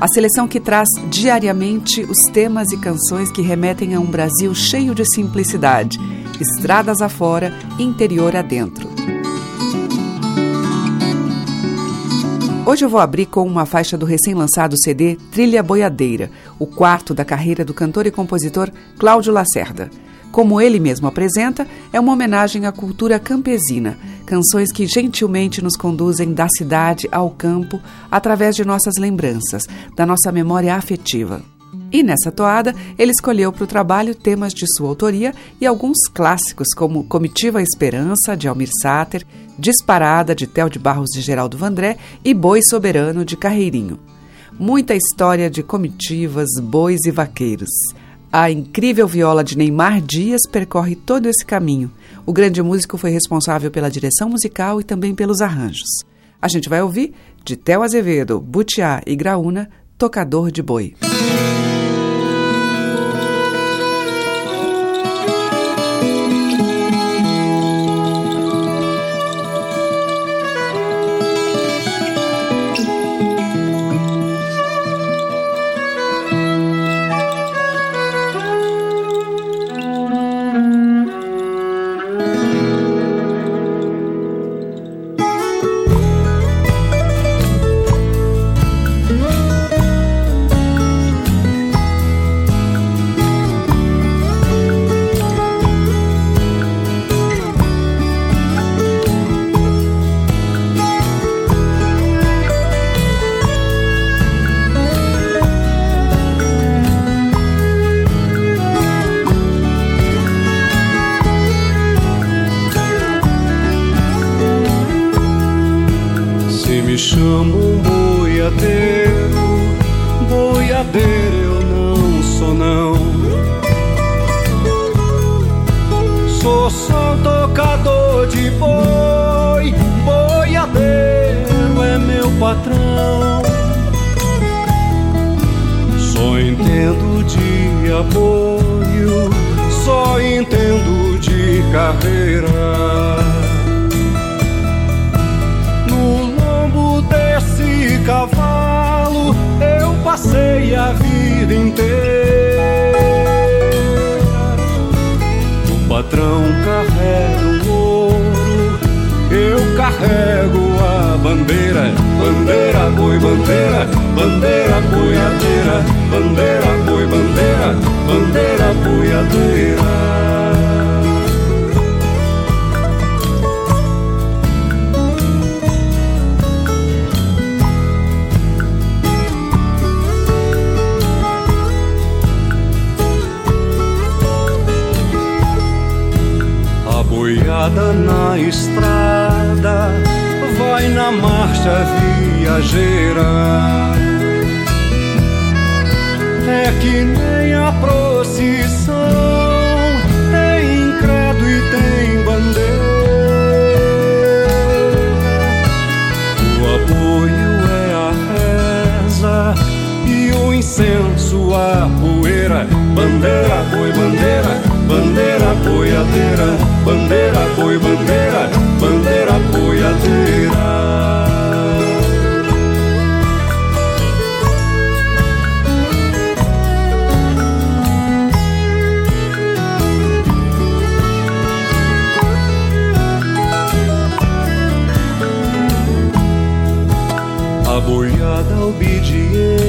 a seleção que traz diariamente os temas e canções que remetem a um Brasil cheio de simplicidade, estradas afora, interior adentro. Hoje eu vou abrir com uma faixa do recém-lançado CD Trilha Boiadeira, o quarto da carreira do cantor e compositor Cláudio Lacerda. Como ele mesmo apresenta, é uma homenagem à cultura campesina, canções que gentilmente nos conduzem da cidade ao campo através de nossas lembranças, da nossa memória afetiva. E nessa toada, ele escolheu para o trabalho temas de sua autoria e alguns clássicos, como Comitiva Esperança, de Almir Sater, Disparada, de Tel de Barros de Geraldo Vandré e Boi Soberano, de Carreirinho. Muita história de comitivas, bois e vaqueiros. A incrível viola de Neymar Dias percorre todo esse caminho. O grande músico foi responsável pela direção musical e também pelos arranjos. A gente vai ouvir de Theo Azevedo, Butiá e Graúna, Tocador de Boi. Boiada na estrada vai na marcha viajeira. É que nem a procissão tem credo e tem bandeira. O apoio é a reza e o incenso a poeira. Bandeira, boi, bandeira, bandeira boiadeira bandeira, boi, bandeira, bandeira boiadeira. A boiada obediente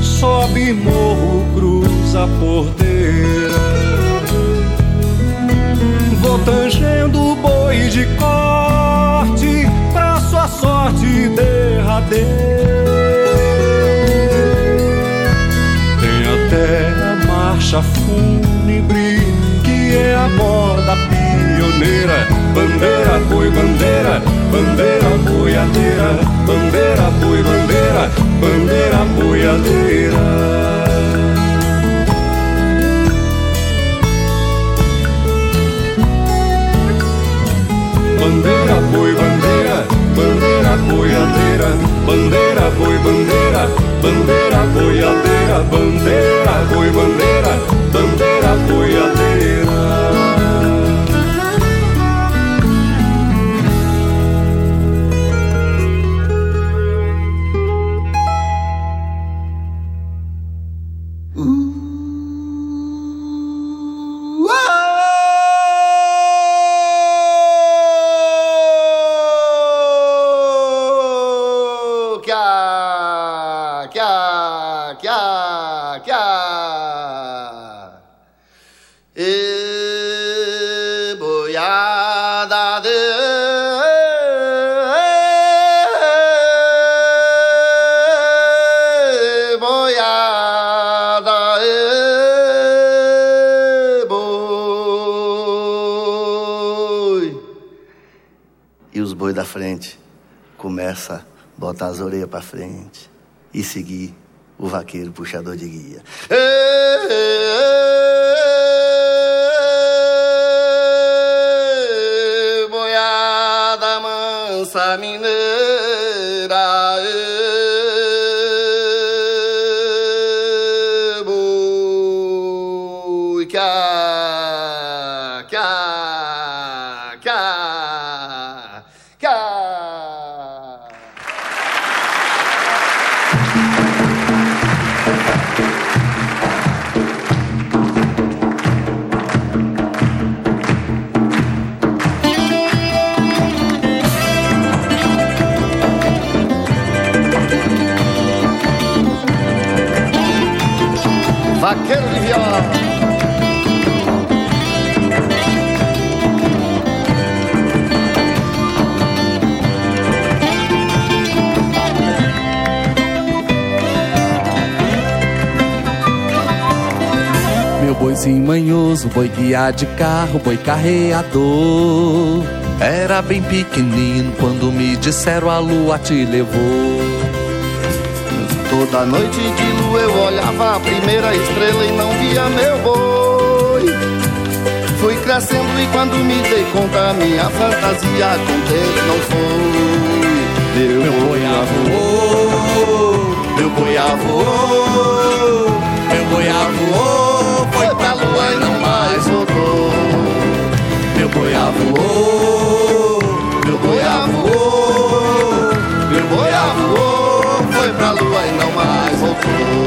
sobe morro, cruza a porteira tangendo boi de corte pra sua sorte derradeira. Tem até a marcha fúnebre que é a moda pioneira, bandeira, boi, bandeira, bandeira, boiadeira, bandeira, boi, bandeira, bandeira, boiadeira. Bandeira, boi, bandeira, bandeira, boiadeira, bandeira, boi, bandeira, bandeira, boiadeira, bandeira, boi, bandeira, bandeira, boiadeira. Frente, começa a botar as orelhas para frente e seguir o vaqueiro puxador de guia. boiada mansa mineira. Boizinho manhoso, boi guiar de carro, boi carreador. Era bem pequenino quando me disseram a lua te levou. Toda noite de lua eu olhava a primeira estrela e não via meu boi. Fui crescendo e quando me dei conta, minha fantasia contente não foi. Meu, meu boi voou, meu boi voou, Meu boi voou, meu boi voou, meu boi voou, foi pra lua e não mais voltou.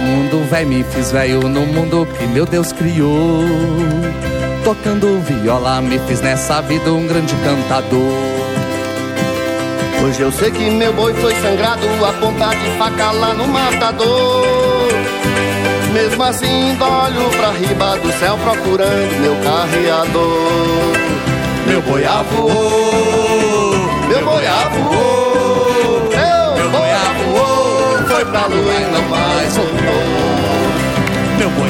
Mundo, véi, me fiz velho no mundo que meu Deus criou. Tocando viola, me fiz nessa vida um grande cantador. Hoje eu sei que meu boi foi sangrado a ponta de faca lá no matador. Mesmo assim, olho pra riba do céu procurando meu carreador. Meu boi voou, meu boi voou, voou, foi pra lua e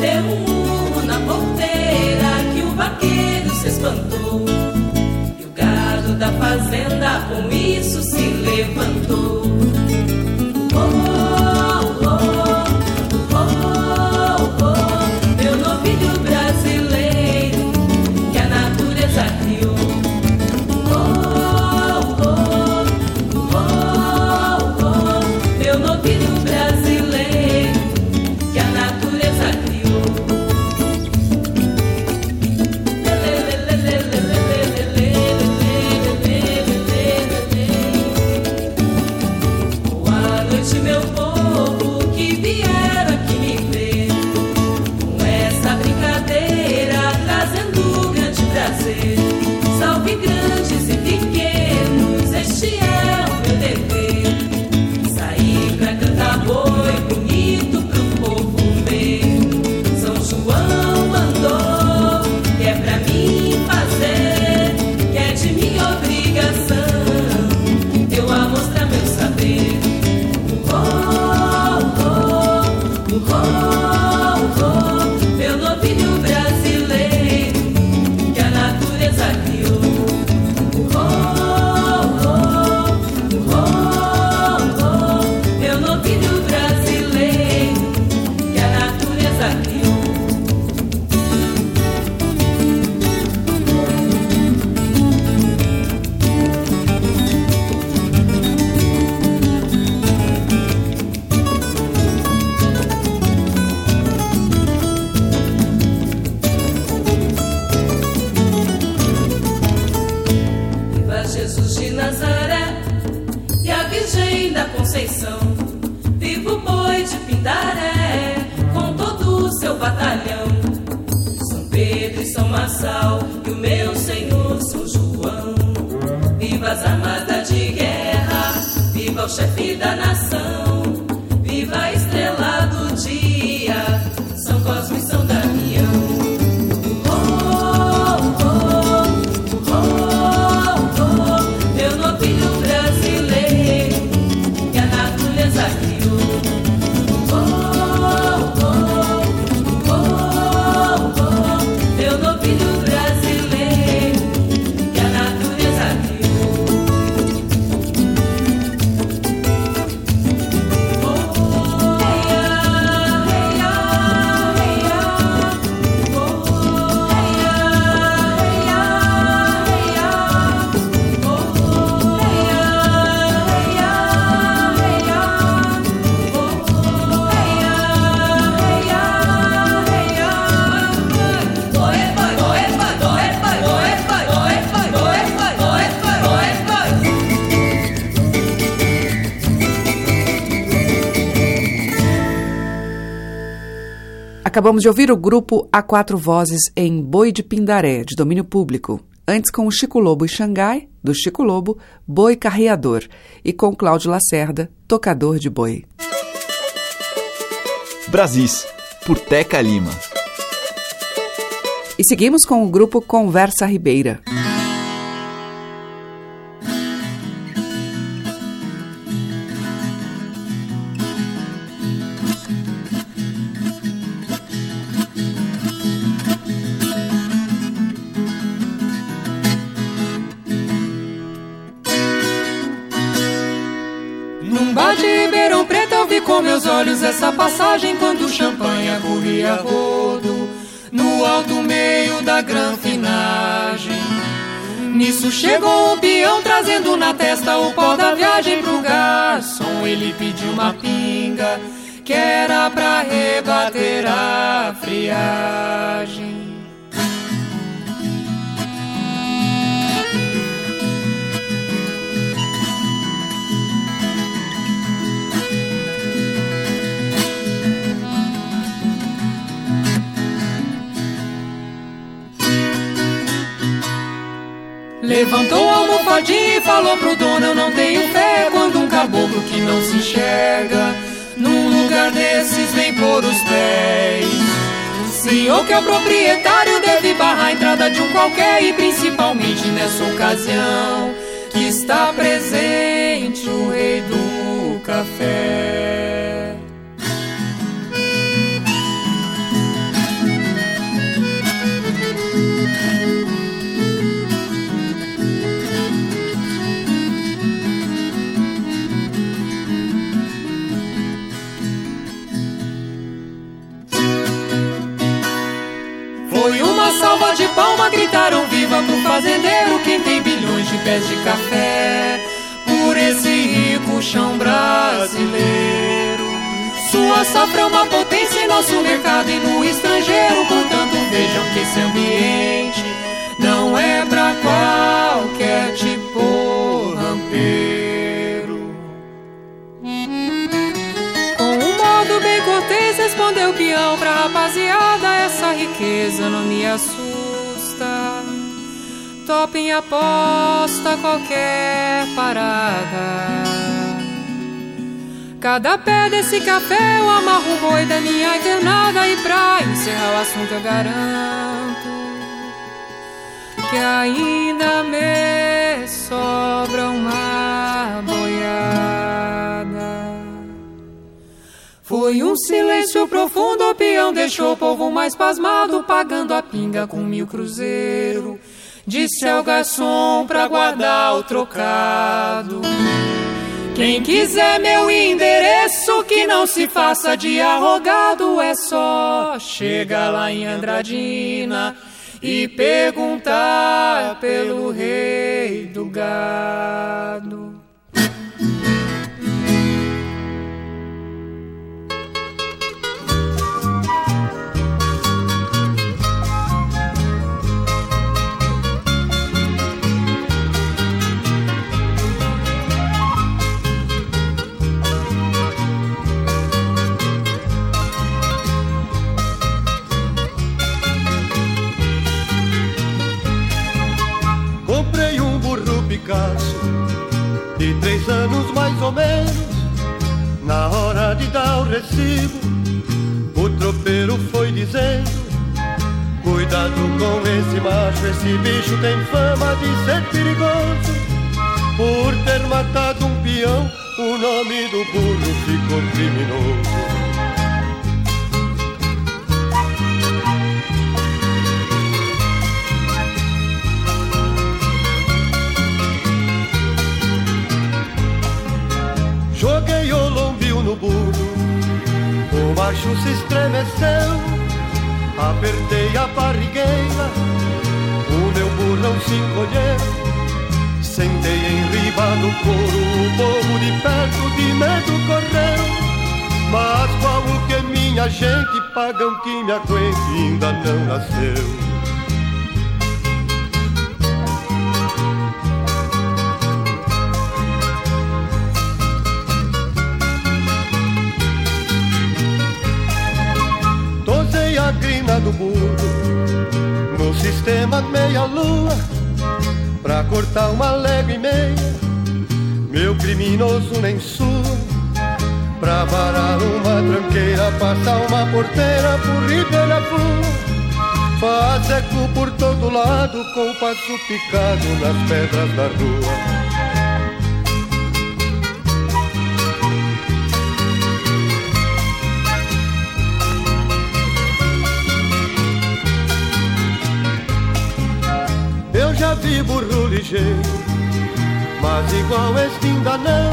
deu um urro na porteira que o vaqueiro se espantou. E o gado da fazenda com isso se levantou. Acabamos de ouvir o grupo A Quatro Vozes em Boi de Pindaré, de domínio público. Antes com o Chico Lobo e Xangai, do Chico Lobo, Boi Carreador. E com Cláudio Lacerda, Tocador de Boi. Brasis, por Teca Lima. E seguimos com o grupo Conversa Ribeira. Essa passagem quando o champanhe corria rodo no alto meio da granfinagem. Nisso chegou o peão trazendo na testa o pó da viagem pro garçom. Ele pediu uma pinga que era pra rebater a friagem. Levantou a almofadinha e falou pro dono: Eu não tenho fé quando um caboclo que não se enxerga num lugar desses vem pôr os pés. Senhor que é o proprietário deve barrar a entrada de um qualquer e principalmente nessa ocasião que está presente o rei do café. Palma gritaram viva pro fazendeiro quem tem bilhões de pés de café por esse rico chão brasileiro. Sua safra é uma potência em nosso mercado e no estrangeiro, portanto vejam que esse ambiente não é pra qualquer tipo rampeiro. Com um modo bem cortês respondeu o peão pra rapaziada, essa riqueza não me assusta topa em aposta qualquer parada. Cada pé desse café eu amarro o boi da minha internada e pra encerrar o assunto eu garanto que ainda me sobra uma boiada. Foi um silêncio profundo, o peão deixou o povo mais pasmado, pagando a pinga com mil cruzeiro. Disse ao garçom pra guardar o trocado. Quem quiser meu endereço, que não se faça de arrogado, é só chegar lá em Andradina e perguntar pelo rei do gado. Picasso De três anos mais ou menos Na hora de dar o recibo O tropeiro foi dizendo Cuidado com esse macho Esse bicho tem fama de ser perigoso. Por ter matado um peão O nome do burro ficou criminoso burro, o macho se estremeceu. Apertei a barrigueira, o meu burrão se encolheu. Sentei em riba do couro, o povo de perto de medo correu. Mas qual o que minha gente pagam que me aguente ainda não nasceu. Sistema meia-lua Pra cortar uma légua e meia. Meu criminoso nem sua Pra varar uma tranqueira Passar uma porteira por ribeira rua Faz eco por todo lado Com o passo picado nas pedras da rua burro ligeiro, mas igual este ainda não.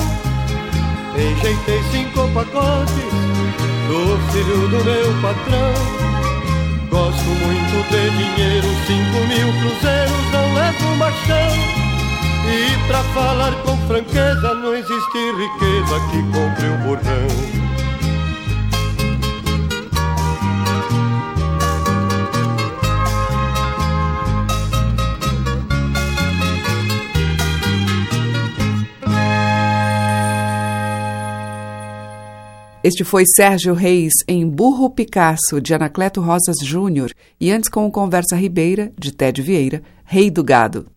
Enjeitei cinco pacotes do filho do meu patrão. Gosto muito de dinheiro, cinco mil cruzeiros não mesmo machão. E pra falar com franqueza, não existe riqueza que compre o bordão. Este foi Sérgio Reis em Burro Picasso, de Anacleto Rosas Júnior, e antes com o Conversa Ribeira, de Tédio Vieira, Rei do Gado.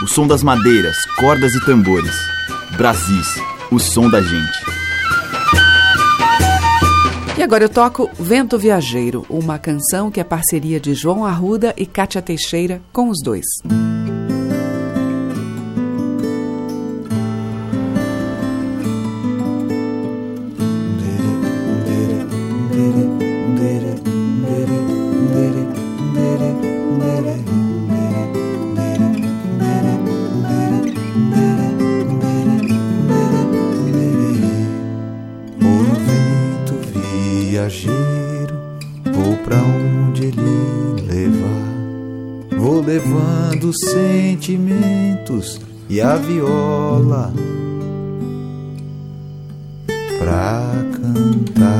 O som das madeiras, cordas e tambores. Brasis, o som da gente. E agora eu toco Vento Viajeiro, uma canção que é parceria de João Arruda e Kátia Teixeira com os dois. E a viola pra cantar.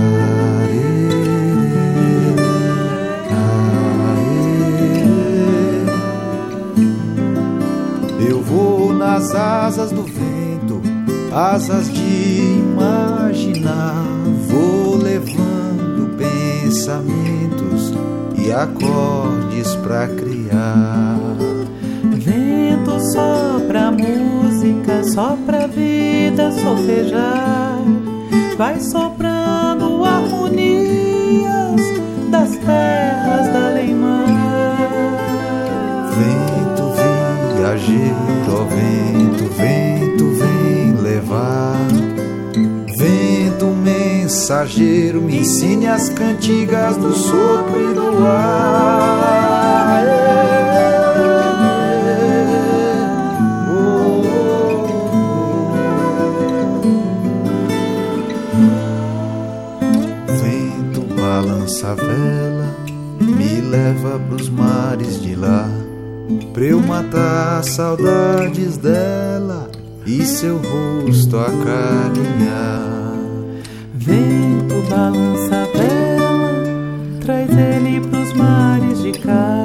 Eu vou nas asas do vento, asas de imaginar, vou levando pensamentos e acordes pra criar só pra música, só pra vida solfejar. Vai soprando harmonias das terras da Leimar. Vento viajeiro, ó vento, vento vem levar. Vento mensageiro, me ensine as cantigas do sopro e do ar. Vela me leva pros mares de lá, pra eu matar saudades dela e seu rosto acarinhar. Vento balança a vela, traz ele pros mares de cá,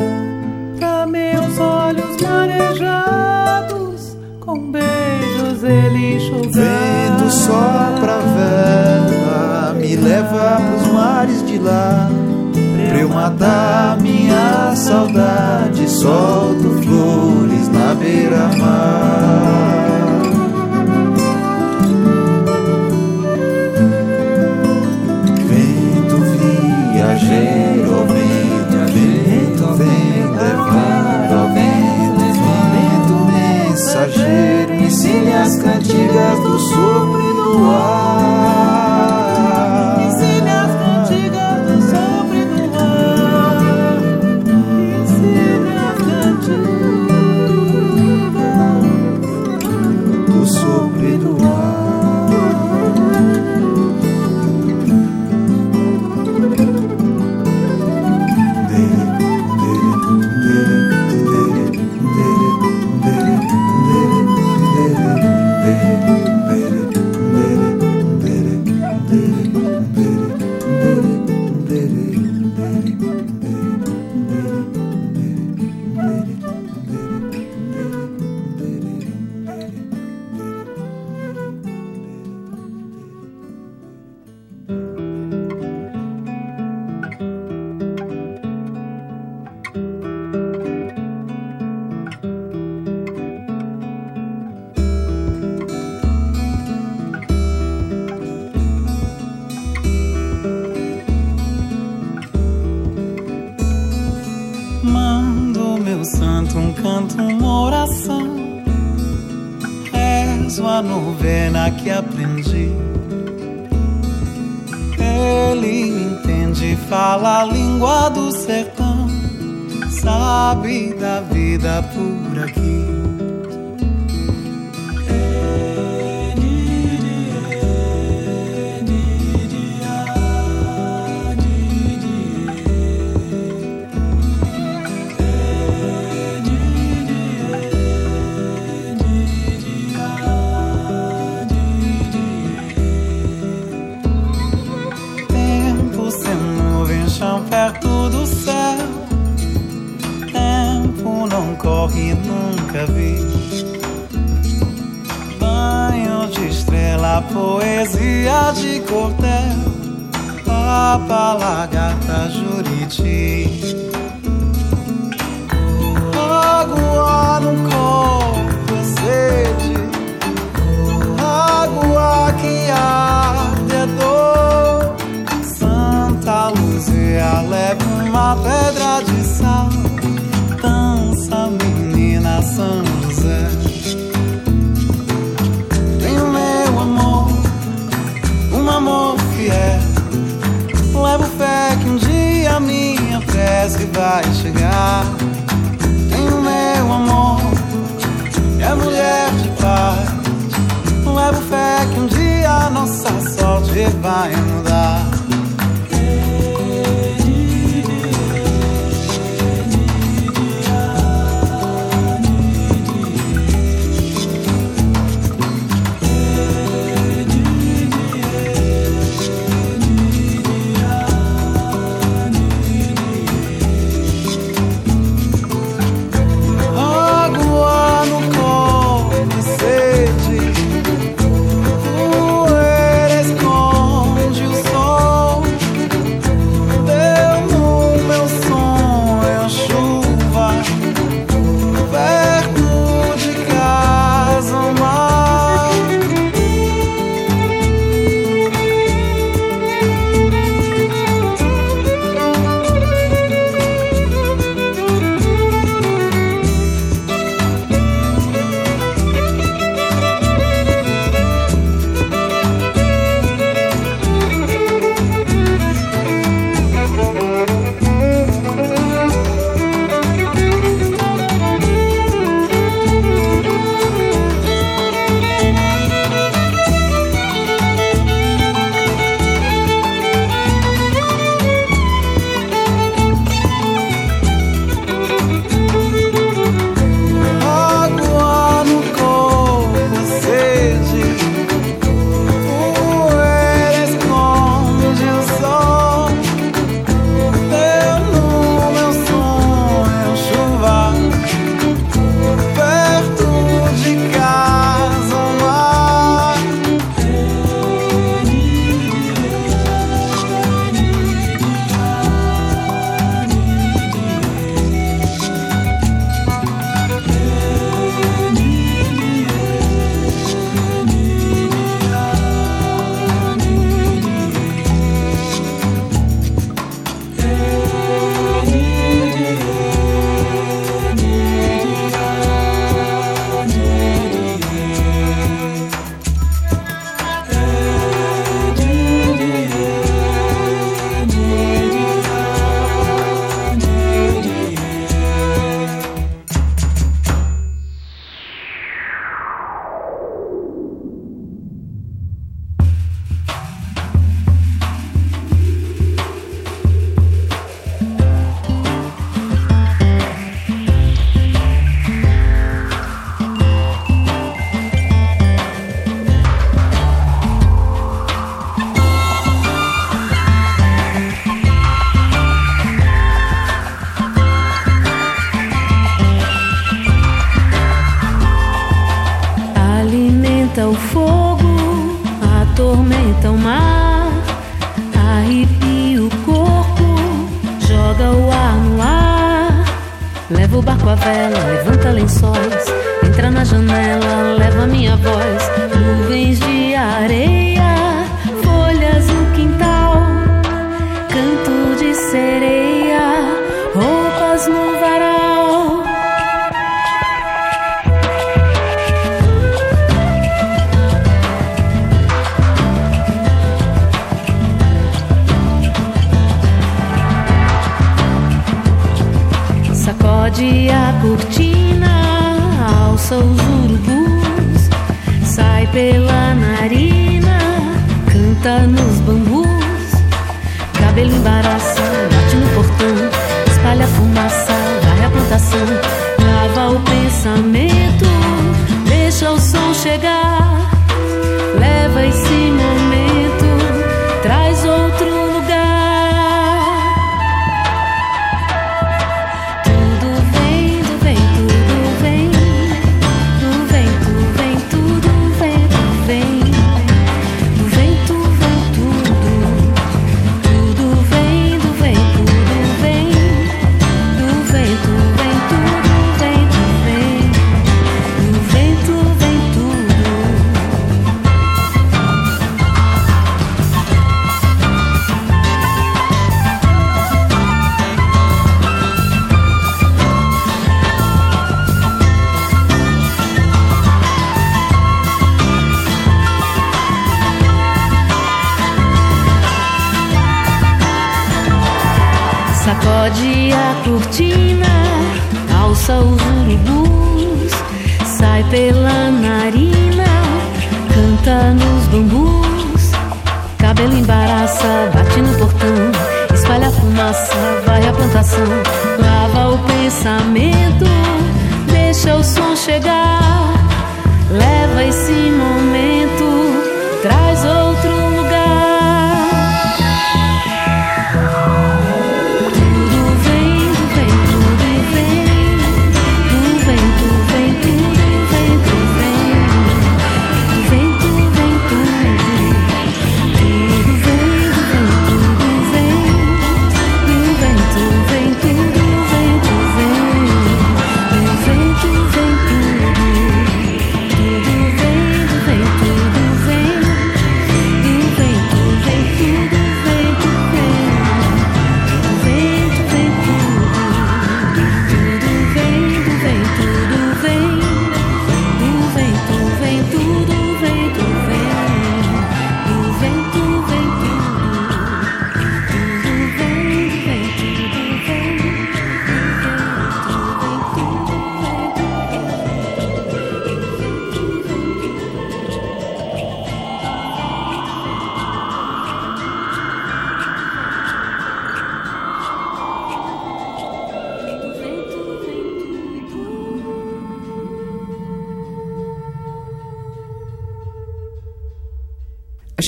pra meus olhos marejados, com beijos ele chover. Vento sopra a vela, me leva pros mares de lá matar minha saudade Solto flores na beira-mar. Vento viajeiro, vento, vento vem levar vento, vento mensageiro Ensine as cantigas do sopro de cordel, papa, lagarta, juriti. Água no corpo, sede, água que arde a dor. Santa Luzia leva uma pedra de sal dança, menina São vai chegar. Tenho meu amor, é mulher de paz. Levo fé que um dia nossa sorte vai mudar.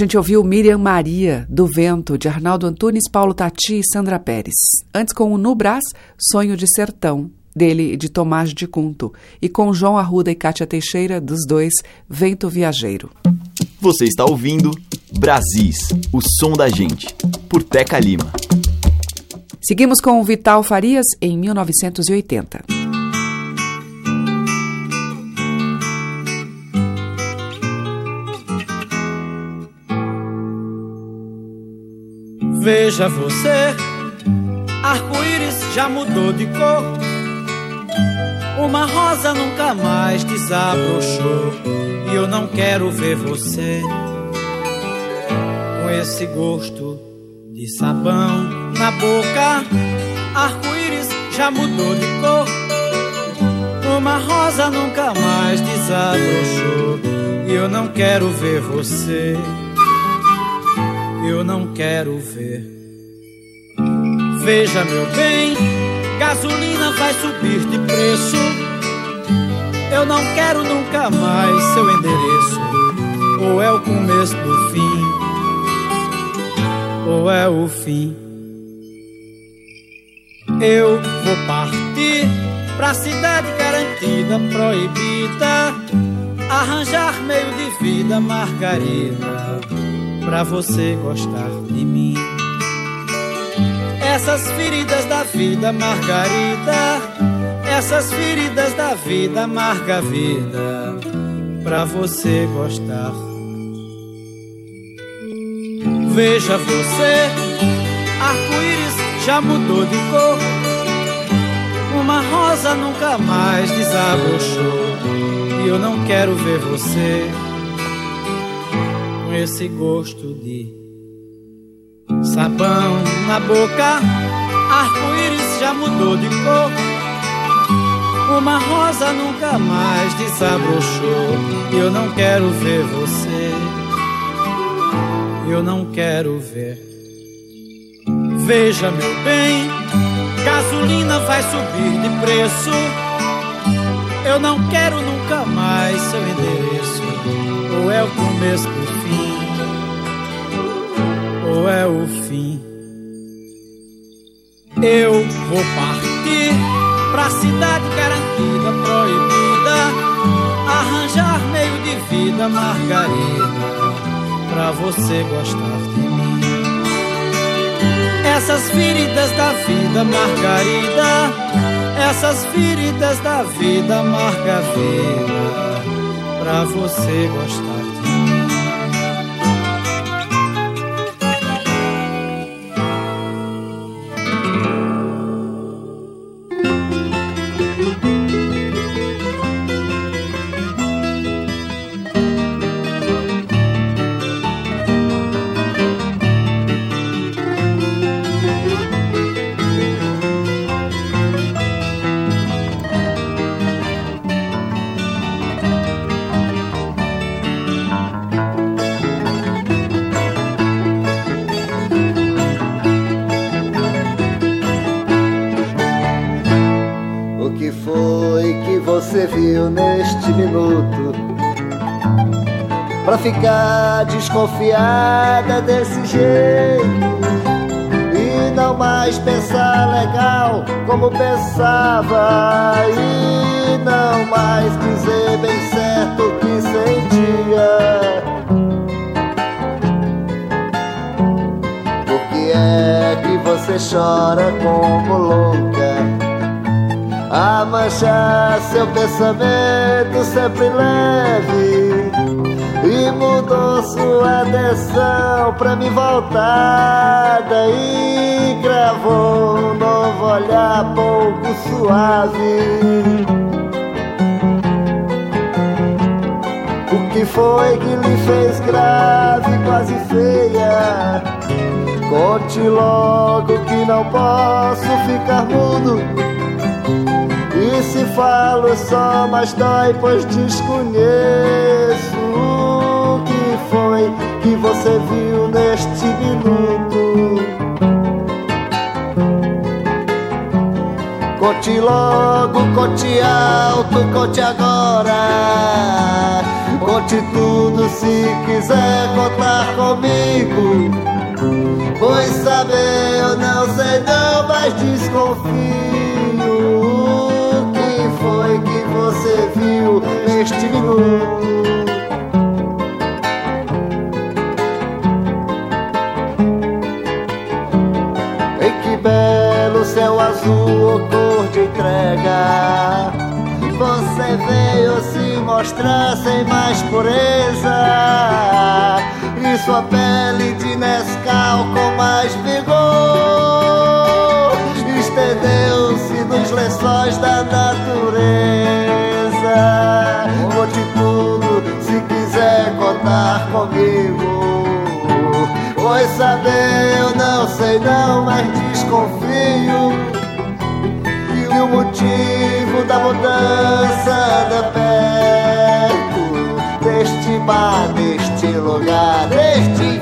Gente ouviu Miriam Maria, do Vento, de Arnaldo Antunes, Paulo Tati e Sandra Pérez. Antes com o Nubras, Sonho de Sertão, dele e de Tomás de Cunto. E com João Arruda e Cátia Teixeira, dos dois, Vento Viajeiro. Você está ouvindo Brasis, o som da gente, por Teca Lima. Seguimos com o Vital Farias em 1980. Veja você, arco-íris já mudou de cor. Uma rosa nunca mais desabrochou. E eu não quero ver você com esse gosto de sabão na boca. Arco-íris já mudou de cor. Uma rosa nunca mais desabrochou. E eu não quero ver você eu não quero ver. Veja, meu bem, gasolina vai subir de preço. Eu não quero nunca mais seu endereço. Ou é o começo do fim, ou é o fim. Eu vou partir pra cidade garantida, proibida. Arranjar meio de vida, Margarida pra você gostar de mim. Essas feridas da vida, Margarida. Essas feridas da vida, amarga vida, pra você gostar. Veja você, arco-íris já mudou de cor. Uma rosa nunca mais desabrochou. E eu não quero ver você esse gosto de sabão na boca. Arco-íris já mudou de cor. Uma rosa nunca mais desabrochou. Eu não quero ver você. Eu não quero ver. Veja, meu bem, gasolina vai subir de preço. Eu não quero nunca mais seu endereço. Ou é o começo do ou é o fim. Eu vou partir pra cidade garantida, proibida, arranjar meio de vida, Margarida, pra você gostar de mim. Essas feridas da vida, Margarida, essas feridas da vida, Margarida, pra você gostar. viu ficar desconfiada desse jeito. E não mais pensar legal como pensava. E não mais dizer bem certo o que sentia. Por que é que você chora como louca? a manchar seu pensamento sempre leve e mudou sua atenção pra me voltada e gravou um novo olhar pouco suave. O que foi que lhe fez grave, quase feia? Conte logo que não posso ficar mudo e se falo só, mas dói, pois desconheço foi que você viu neste minuto. Conte logo, conte alto, conte agora. Conte tudo se quiser contar comigo. Pois saber eu não sei não, mas desconfio foi que você viu neste minuto? Ou cor de entrega Você veio se mostrar sem mais pureza E sua pele de Nescau com mais vigor estendeu-se nos lençóis da natureza. Conte tudo se quiser contar comigo. Pois saber eu não sei não, mas desconfio o motivo da mudança anda perto deste bar, deste lugar, deste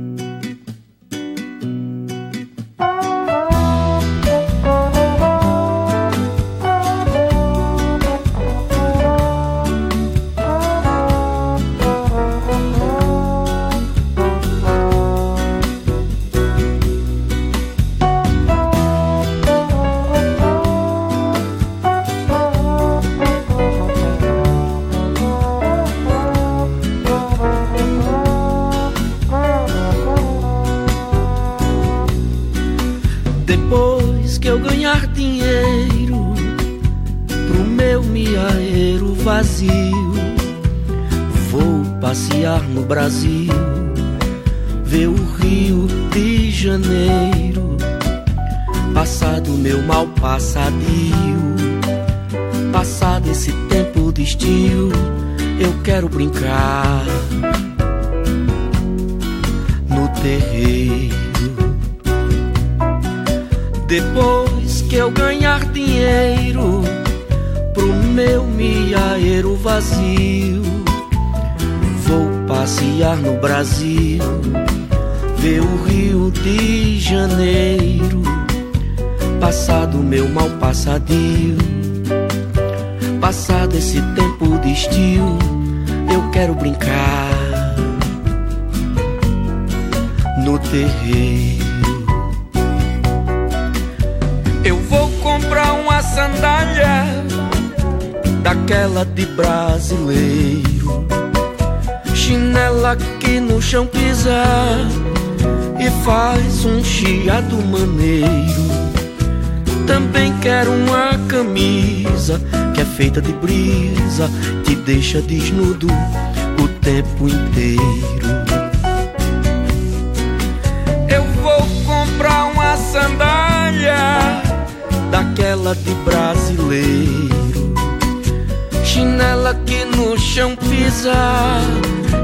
ela que no chão pisa e faz um chiado maneiro. Também quero uma camisa que é feita de brisa, te deixa desnudo o tempo inteiro. Eu vou comprar uma sandália daquela de brasileiro chinela que no chão pisa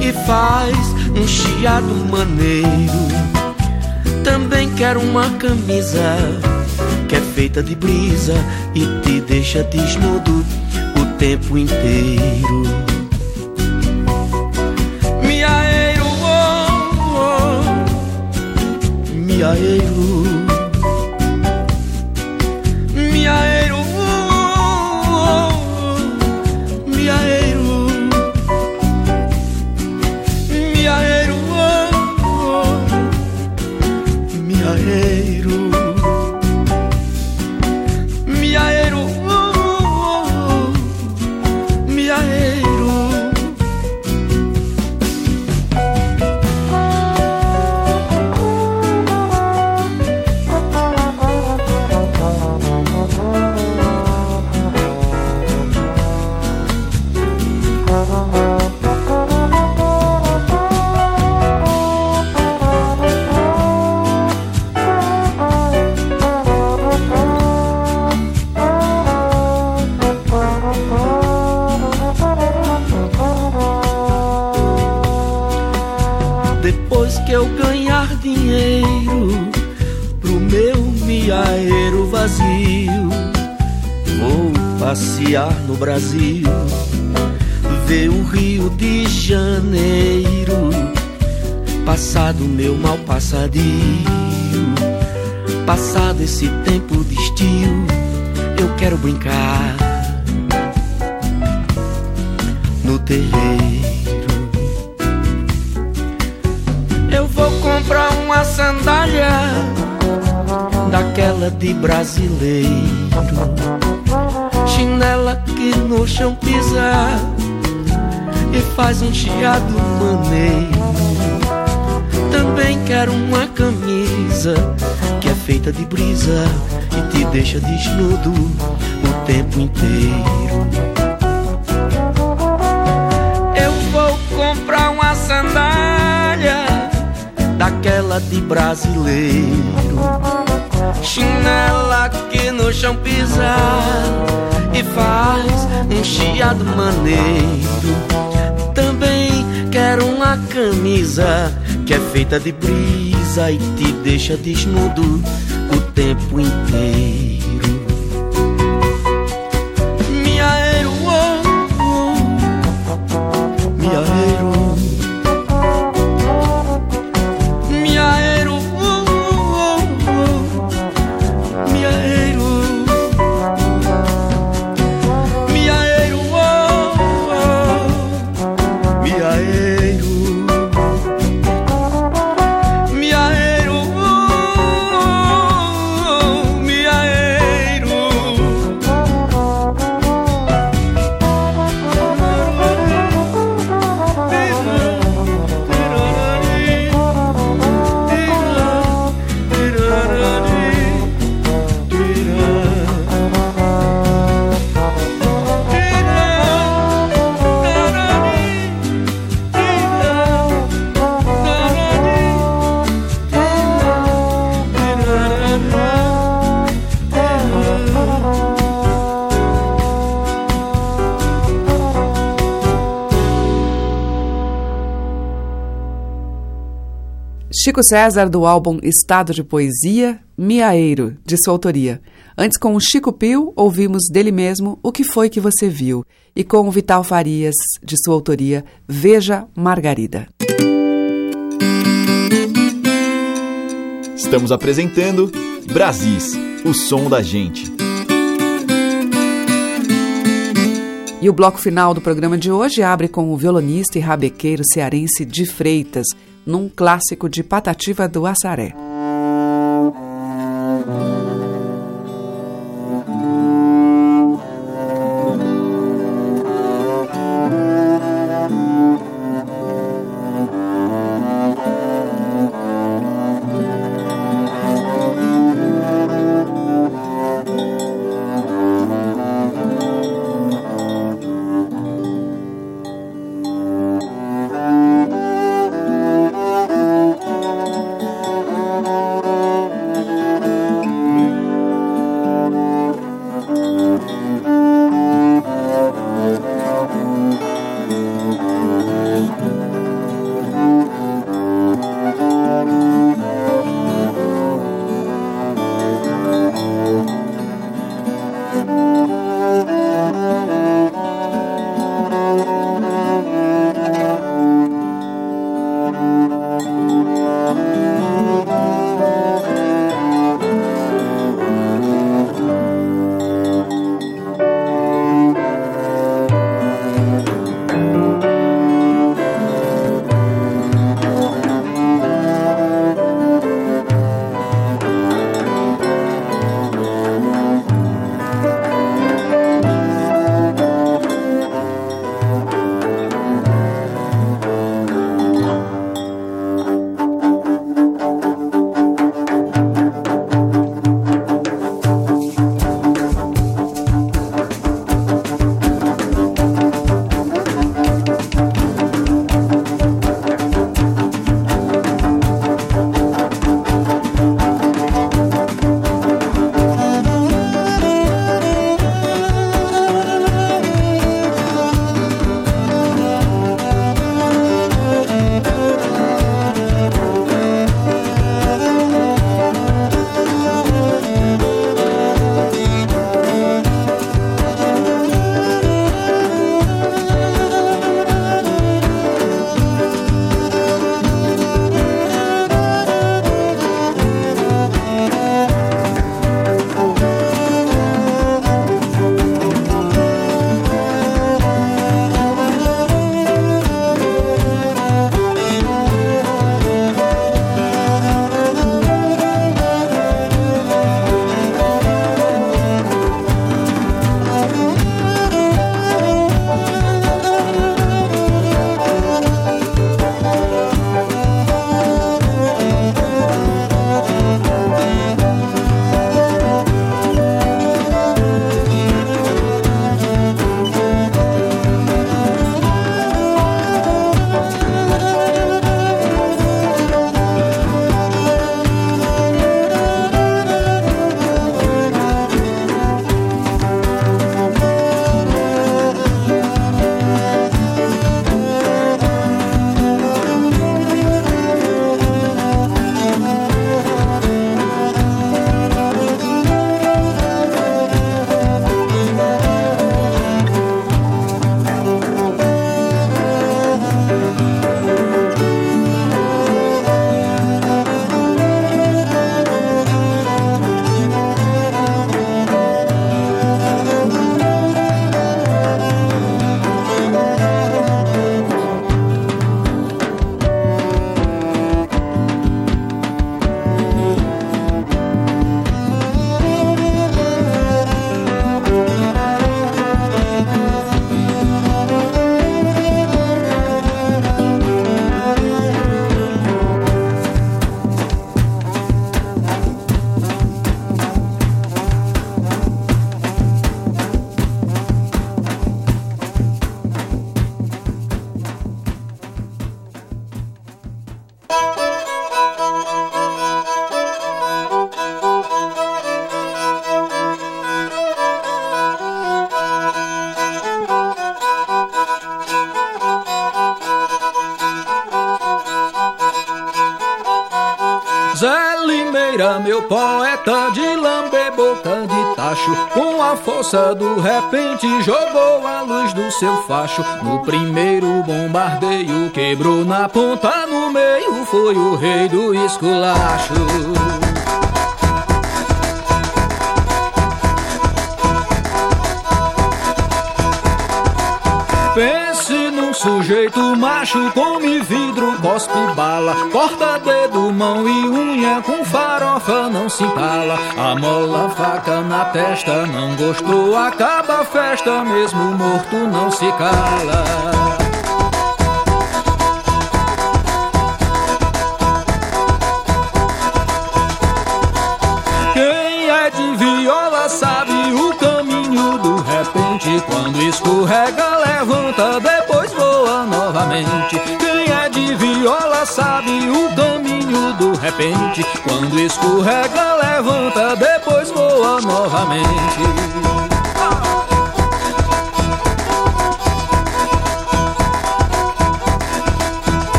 e faz um chiado maneiro. Também quero uma camisa que é feita de brisa e te deixa desnudo o tempo inteiro. Miaeiro, oh, oh, miaeiro. Passear no Brasil, ver o Rio de Janeiro, passado meu mal passadio, passado esse tempo de estio, eu quero brincar no terreiro. Comprar uma sandália daquela de brasileiro chinela que no chão pisa e faz um chiado maneiro. Também quero uma camisa que é feita de brisa e te deixa desnudo o tempo inteiro. Eu vou comprar uma sandália daquela de brasileiro. Chinela que no chão pisa e faz um chiado maneiro. Também quero uma camisa que é feita de brisa e te deixa desnudo o tempo inteiro. Chico César, do álbum Estado de Poesia, Miaeiro, de sua autoria. Antes, com o Chico Pio, ouvimos dele mesmo O Que Foi Que Você Viu. E com o Vital Farias, de sua autoria, Veja Margarida. Estamos apresentando Brasis, o som da gente. E o bloco final do programa de hoje abre com o violonista e rabequeiro cearense de Freitas, num clássico de Patativa do Assaré. Poeta de lamber boca de tacho, com a força do repente jogou a luz do seu facho. No primeiro bombardeio, quebrou na ponta no meio, foi o rei do esculacho. Num sujeito macho, come vidro, cospe bala, corta dedo, mão e unha, com farofa não se entala. Amola faca na testa, não gostou, acaba a festa, mesmo morto não se cala. É. Quando escorrega, levanta, depois voa novamente. Quem é de viola sabe o caminho do repente. Quando escorrega, levanta, depois voa novamente.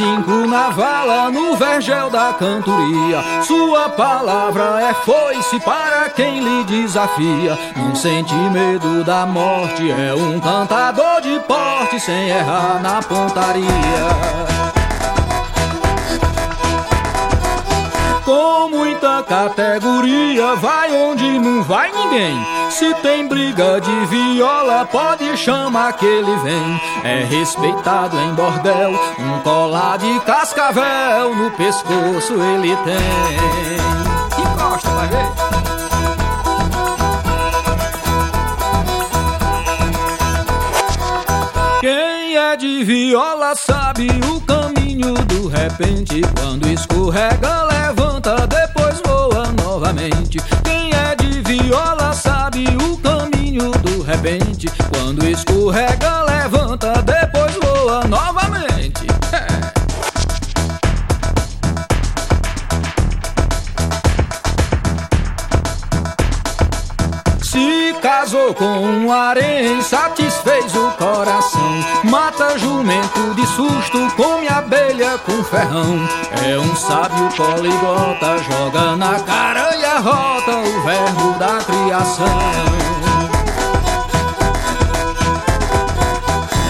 Cinco na vala no vergel da cantoria. Sua palavra é foice para quem lhe desafia. Não sente medo da morte, é um cantador de porte sem errar na pontaria. Com muita categoria, vai onde não vai ninguém. Se tem briga de viola, pode chamar que ele vem. É respeitado em bordel, um colar de cascavel no pescoço ele tem. Que gosta, vai ver? Quem é de viola sabe o caminho do repente. Quando escorrega, levanta, depois voa novamente. Quem é de viola sabe o caminho do repente. Quando escorrega, levanta, depois voa novamente. Casou com um harém, satisfez o coração. Mata jumento de susto, come abelha com ferrão. É um sábio poliglota, joga na cara e arrota o verbo da criação.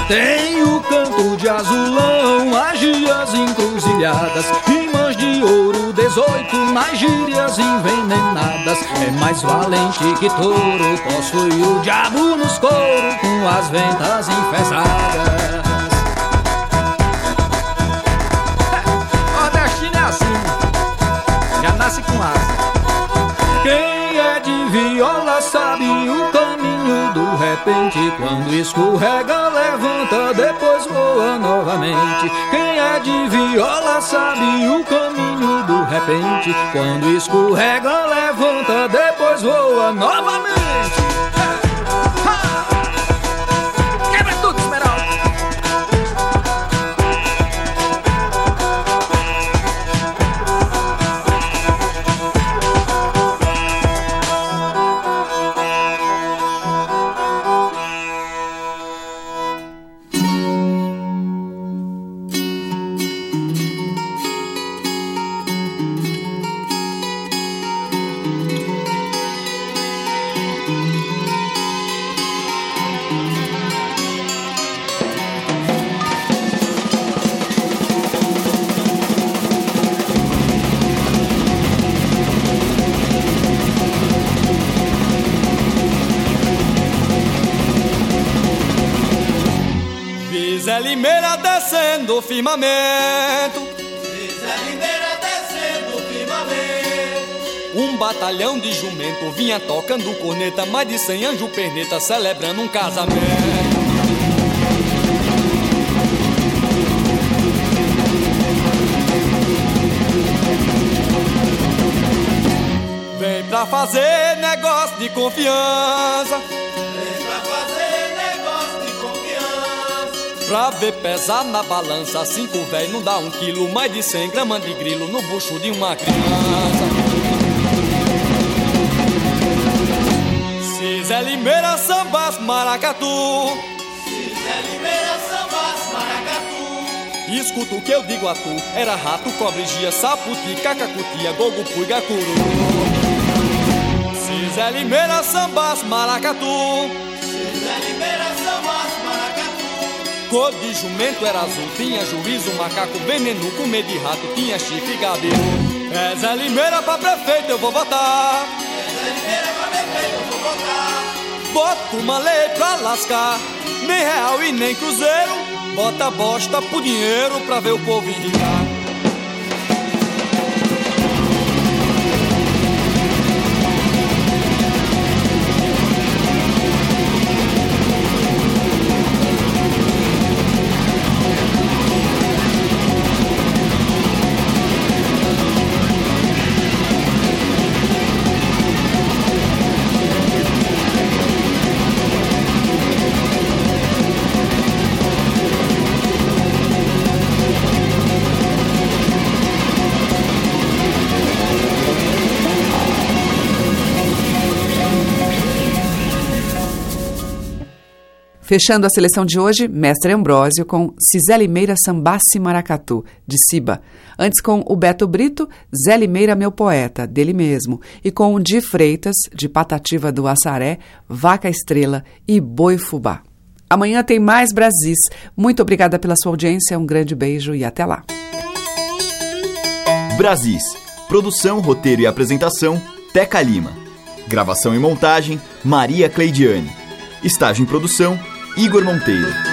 Tem o canto de azulão, agias encruzilhadas, rimas de ouro, dezoito nas gírias envenenadas. É mais valente que touro, possui o diabo nos couro, com as ventas enfesadas. Nordestino é assim, já nasce com asa. Quem é de viola sabe o caminho do repente. Quando escorrega, levanta, depois voa novamente. Quem é de viola sabe o caminho repente. Quando escorrega, levanta, depois voa novamente. Batalhão de jumento vinha tocando corneta, mais de cem anjo perneta celebrando um casamento. Vem pra fazer negócio de confiança. Vem pra fazer negócio de confiança. Pra ver pesar na balança, cinco véi não dá um quilo, mais de cem gramas de grilo no bucho de uma criança. Zé Limeira sambas maracatu, Zé Limeira sambas maracatu. Escuta o que eu digo a tu. Era rato, cobre, gia, saputi, cacacutia, gogo, pui, gacuru Cisé Limeira, sambas, maracatu. Cisé Limeira, sambas, maracatu. Cor de jumento era azul, tinha juízo, macaco, veneno, com medo de rato, tinha chifre, gabiru É Zé Limeira pra prefeito, eu vou votar Bota uma lei pra lascar Nem real e nem cruzeiro. Bota bosta pro dinheiro pra ver o povo enricar Fechando a seleção de hoje, Mestre Ambrósio com Cisé Limeira Sambasse Maracatu, de Siba. Antes com o Beto Brito, Zé Limeira Meu Poeta, dele mesmo. E com o Di Freitas, de Patativa do Assaré, Vaca Estrela e Boi Fubá. Amanhã tem mais Brasis. Muito obrigada pela sua audiência, um grande beijo e até lá. Brasis. Produção, roteiro e apresentação, Teca Lima. Gravação e montagem, Maria Cleidiane. Estágio em produção, Igor Monteiro.